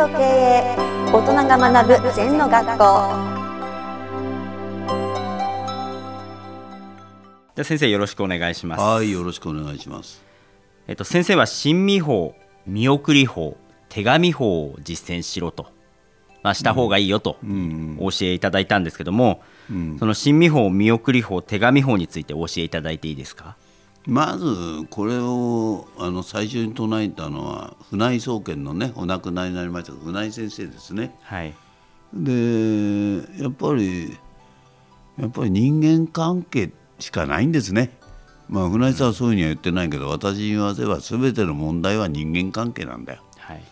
と経営大人が学ぶ禅の学校。じゃあ先生よろしくお願いします。はい、よろしくお願いします。えっと先生は新見法見送り法手紙法を実践しろと。まあした方がいいよとうん、お教えいただいたんですけども、うん。その新見法見送り法手紙法についてお教えいただいていいですか？まずこれをあの最初に唱えたのは船井総研のねお亡くなりになりました船井先生ですね。はいでやっぱりやっぱり人間関係しかないんですね。まあ船井さんはそういうふうには言ってないけど私に言わせば全ての問題は人間関係なんだよ。はい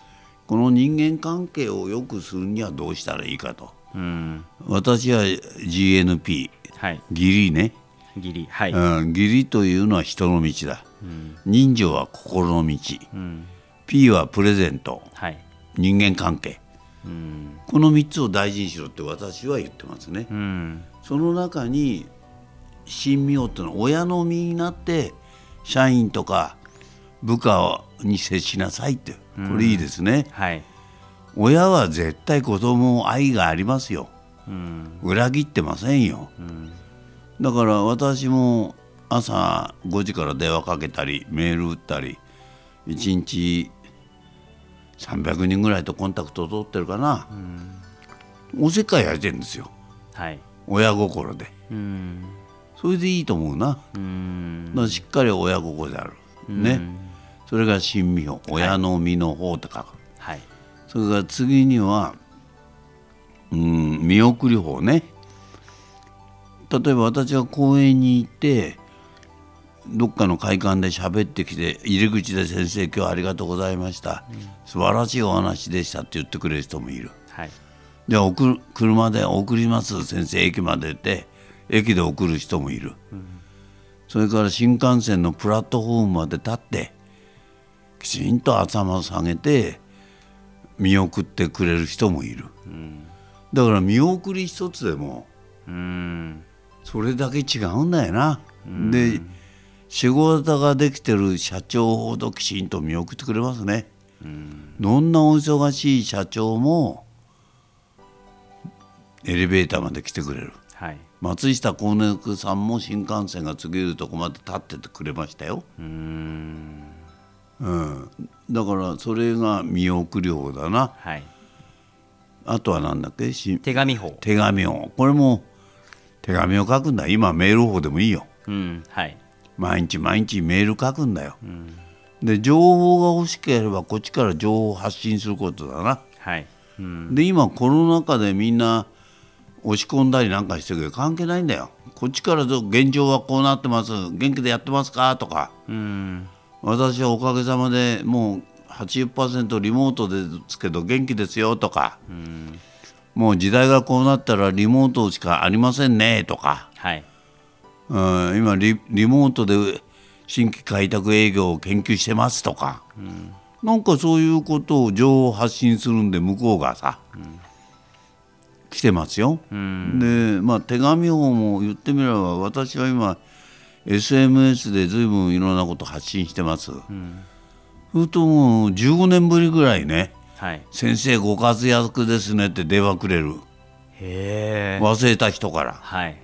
この人間関係を良くするにはどうしたらいいかと。うん私は GNP はい義理ね。義理。はい、うん、義理というのは人の道だ、人情は心の道、うん、P はプレゼント。はい。人間関係。うん。この3つを大事にしろって私は言ってますね、うん。その中に神妙っていうのは親の身になって社員とか部下に接しなさいってこれいいですね、はい。親は絶対子供を愛がありますよ。うん。裏切ってませんよ。うんだから私も朝5時から電話かけたりメール打ったり1日300人ぐらいとコンタクトを取ってるかな、おせっかいやりてるんですよ。はい。親心で。うん。それでいいと思うな。うん。だからしっかり親心である、ね。それが親身法親の身の方と書く、はい。それから次にはうん見送り法ね例えば私が公園に行ってどっかの会館で喋ってきて入り口で「先生今日はありがとうございました、素晴らしいお話でした」って言ってくれる人もいる。はい。じゃあ送る車で送ります。先生駅までって駅で送る人もいる、それから新幹線のプラットフォームまで立ってきちんと頭を下げて見送ってくれる人もいる、だから見送り一つでもうんそれだけ違うんだよな、で仕事ができてる社長ほどきちんと見送ってくれますね、どんなお忙しい社長もエレベーターまで来てくれる。はい。松下幸之助さんも新幹線が過ぎるとこまで立っててくれましたよ、うん。うん、だからそれが見送り法だな。はい。あとは何だっけ？し手紙法。手紙をこれも手紙を書くんだ。今メール法でもいいよ。うんはい。毎日毎日メール書くんだよ、で情報が欲しければこっちから情報を発信することだな。はい。うん。で今コロナ禍でみんな押し込んだりなんかしてるけど関係ないんだよ。こっちからぞ現状はこうなってます。元気でやってますか？とか。うん。私はおかげさまでもう80%リモートですけど元気ですよ。とか、もう時代がこうなったらリモートしかありませんねとか、はい。うん、今リリモートで新規開拓営業を研究してますとか、なんかそういうことを情報発信するんで向こうがさ、来てますよ。うん。でまあ手紙法も言ってみれば私は今 SMS で随分いろんなこと発信してます。それともう15年ぶりぐらいねはい「先生ご活躍ですね」って電話くれる。へえ。忘れた人から。はい。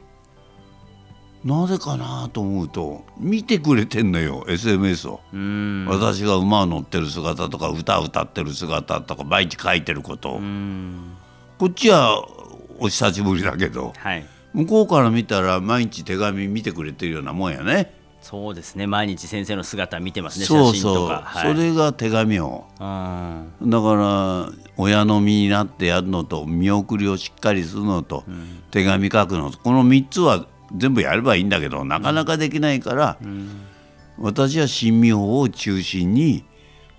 なぜかなと思うと見てくれてんのよ SMS を、うん。私が馬を乗ってる姿とか歌を歌ってる姿とか毎日書いてることを、うん。こっちはお久しぶりだけどはい。向こうから見たら毎日手紙見てくれてるようなもんやねそうですね。毎日先生の姿見てますね。そう写真とそう、か。はい。それが手紙を。うん。だから親の身になってやるのと見送りをしっかりするのと、手紙書くのとこの3つは全部やればいいんだけどなかなかできないから、私は新見法を中心に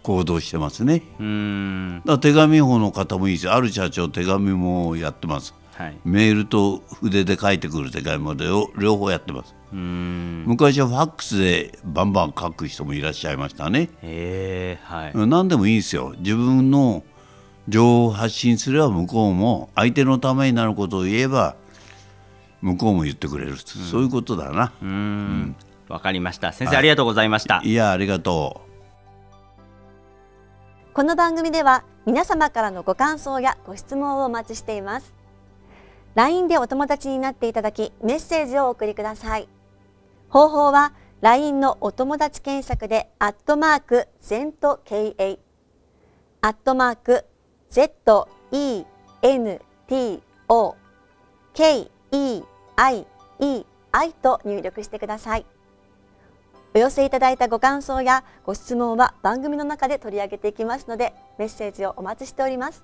行動してますね。うん。だ手紙法の方もいいですよ。ある社長手紙もやってます。はい。メールと筆で書いてくる手紙も両両方やってます。うん昔はファックスでバンバン書く人もいらっしゃいましたね。はい。何でもいいですよ。自分の情報を発信すれば向こうも相手のためになることを言えば向こうも言ってくれる、そういうことだな。うん。わかりました。先生ありがとうございました。い。やありがとう。この番組では皆様からのご感想やご質問をお待ちしています。LINE でお友達になっていただきメッセージをお送りください方法は LINE のお友達検索でアットマーク ZENTKA アットマーク ZENTO KEIEI と入力してください。お寄せいただいたご感想やご質問は番組の中で取り上げていきますのでメッセージをお待ちしております。